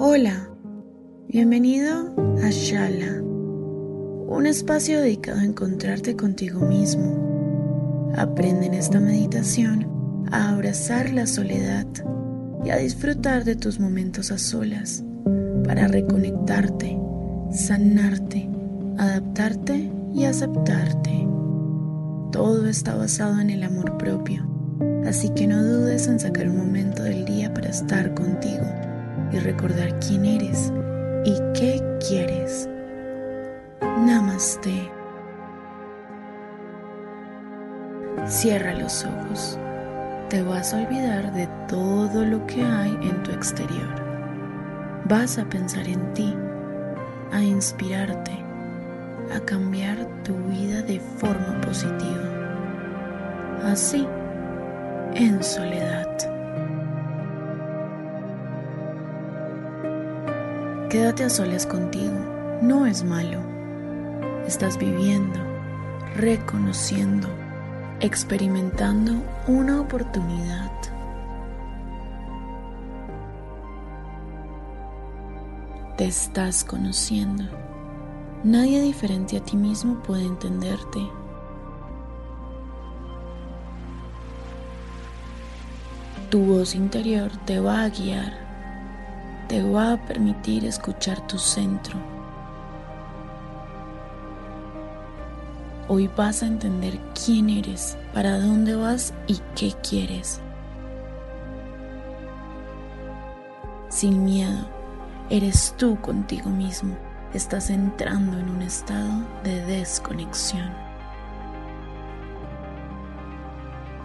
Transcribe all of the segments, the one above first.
Hola, bienvenido a Shala, un espacio dedicado a encontrarte contigo mismo. Aprende en esta meditación a abrazar la soledad y a disfrutar de tus momentos a solas para reconectarte, sanarte, adaptarte y aceptarte. Todo está basado en el amor propio, así que no dudes en sacar un momento del día para estar contigo y recordar quién eres y qué quieres. Namaste. Cierra los ojos. Te vas a olvidar de todo lo que hay en tu exterior. Vas a pensar en ti, a inspirarte, a cambiar tu vida de forma positiva. Así, en soledad. Quédate a solas contigo, no es malo. Estás viviendo, reconociendo, experimentando una oportunidad. Te estás conociendo. Nadie diferente a ti mismo puede entenderte. Tu voz interior te va a guiar te va a permitir escuchar tu centro. Hoy vas a entender quién eres, para dónde vas y qué quieres. Sin miedo, eres tú contigo mismo. Estás entrando en un estado de desconexión.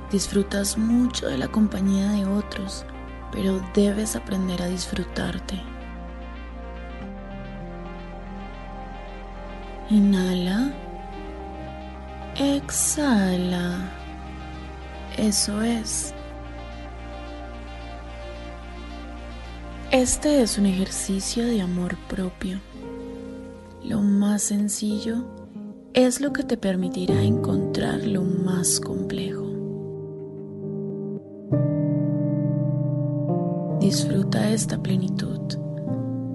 Disfrutas mucho de la compañía de otros pero debes aprender a disfrutarte. Inhala. Exhala. Eso es. Este es un ejercicio de amor propio. Lo más sencillo es lo que te permitirá encontrar lo más complejo. Disfruta esta plenitud.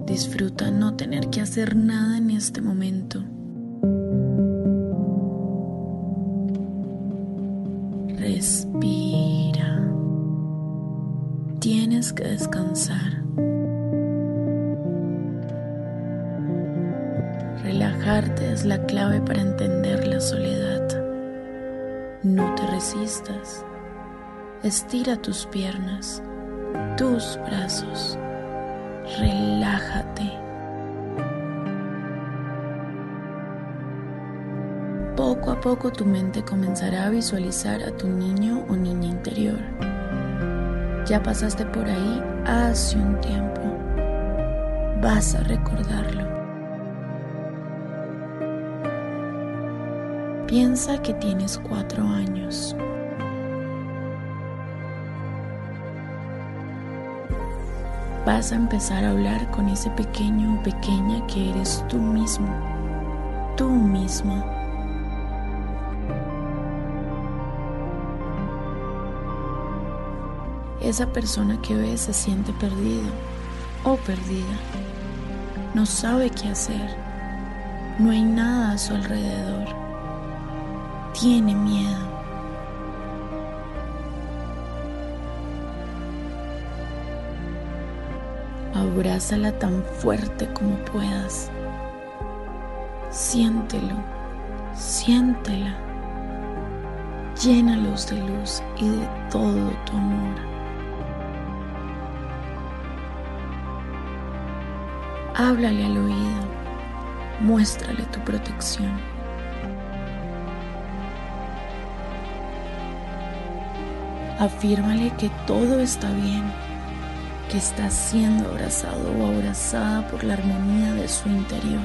Disfruta no tener que hacer nada en este momento. Respira. Tienes que descansar. Relajarte es la clave para entender la soledad. No te resistas. Estira tus piernas tus brazos. Relájate. Poco a poco tu mente comenzará a visualizar a tu niño o niña interior. Ya pasaste por ahí hace un tiempo. Vas a recordarlo. Piensa que tienes cuatro años. Vas a empezar a hablar con ese pequeño o pequeña que eres tú mismo, tú misma. Esa persona que ves se siente perdido o perdida. No sabe qué hacer. No hay nada a su alrededor. Tiene miedo. Abrázala tan fuerte como puedas. Siéntelo, siéntela. Llénalos de luz y de todo tu amor. Háblale al oído, muéstrale tu protección. Afírmale que todo está bien que está siendo abrazado o abrazada por la armonía de su interior,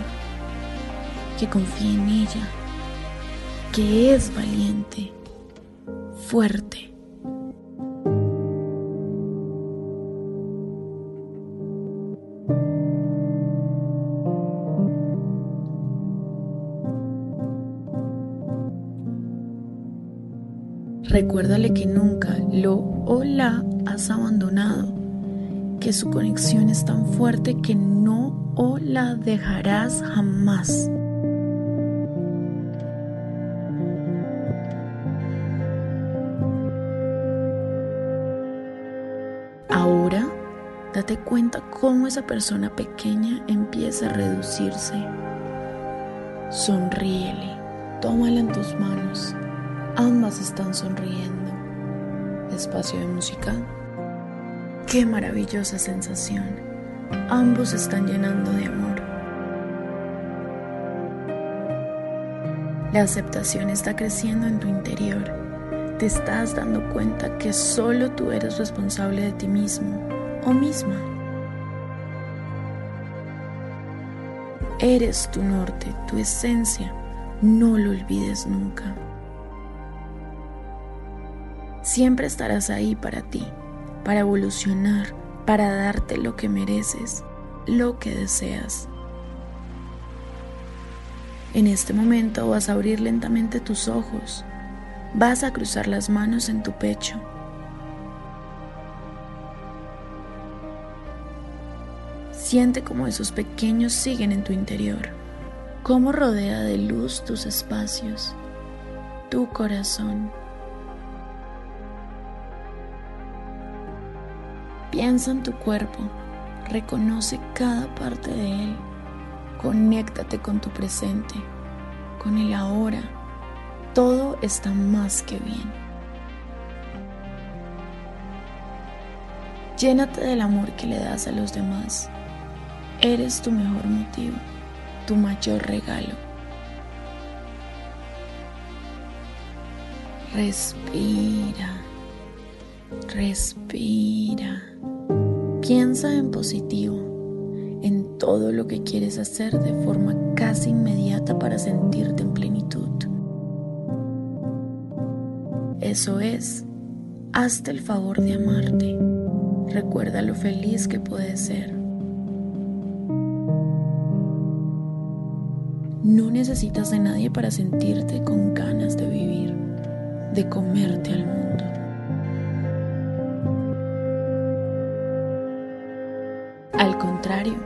que confía en ella, que es valiente, fuerte. Recuérdale que nunca lo o la has abandonado que su conexión es tan fuerte que no o la dejarás jamás. Ahora, date cuenta cómo esa persona pequeña empieza a reducirse. Sonríele, tómala en tus manos. Ambas están sonriendo. Espacio de música. Qué maravillosa sensación. Ambos están llenando de amor. La aceptación está creciendo en tu interior. Te estás dando cuenta que solo tú eres responsable de ti mismo o misma. Eres tu norte, tu esencia. No lo olvides nunca. Siempre estarás ahí para ti para evolucionar, para darte lo que mereces, lo que deseas. En este momento vas a abrir lentamente tus ojos, vas a cruzar las manos en tu pecho. Siente cómo esos pequeños siguen en tu interior, cómo rodea de luz tus espacios, tu corazón. Piensa en tu cuerpo, reconoce cada parte de él, conéctate con tu presente, con el ahora. Todo está más que bien. Llénate del amor que le das a los demás. Eres tu mejor motivo, tu mayor regalo. Respira, respira. Piensa en positivo, en todo lo que quieres hacer de forma casi inmediata para sentirte en plenitud. Eso es, hazte el favor de amarte. Recuerda lo feliz que puedes ser. No necesitas de nadie para sentirte con ganas de vivir, de comerte al mundo. Contrario,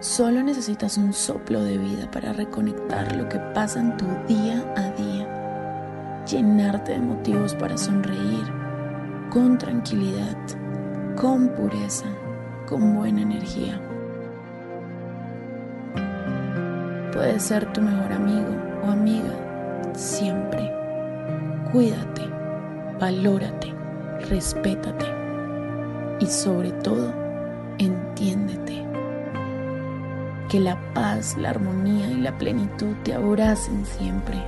solo necesitas un soplo de vida para reconectar lo que pasa en tu día a día, llenarte de motivos para sonreír con tranquilidad, con pureza, con buena energía. Puedes ser tu mejor amigo o amiga siempre. Cuídate, valórate, respétate y sobre todo, entiéndete. Que la paz, la armonía y la plenitud te abracen siempre.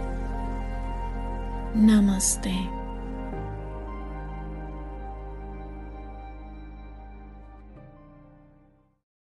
Namaste.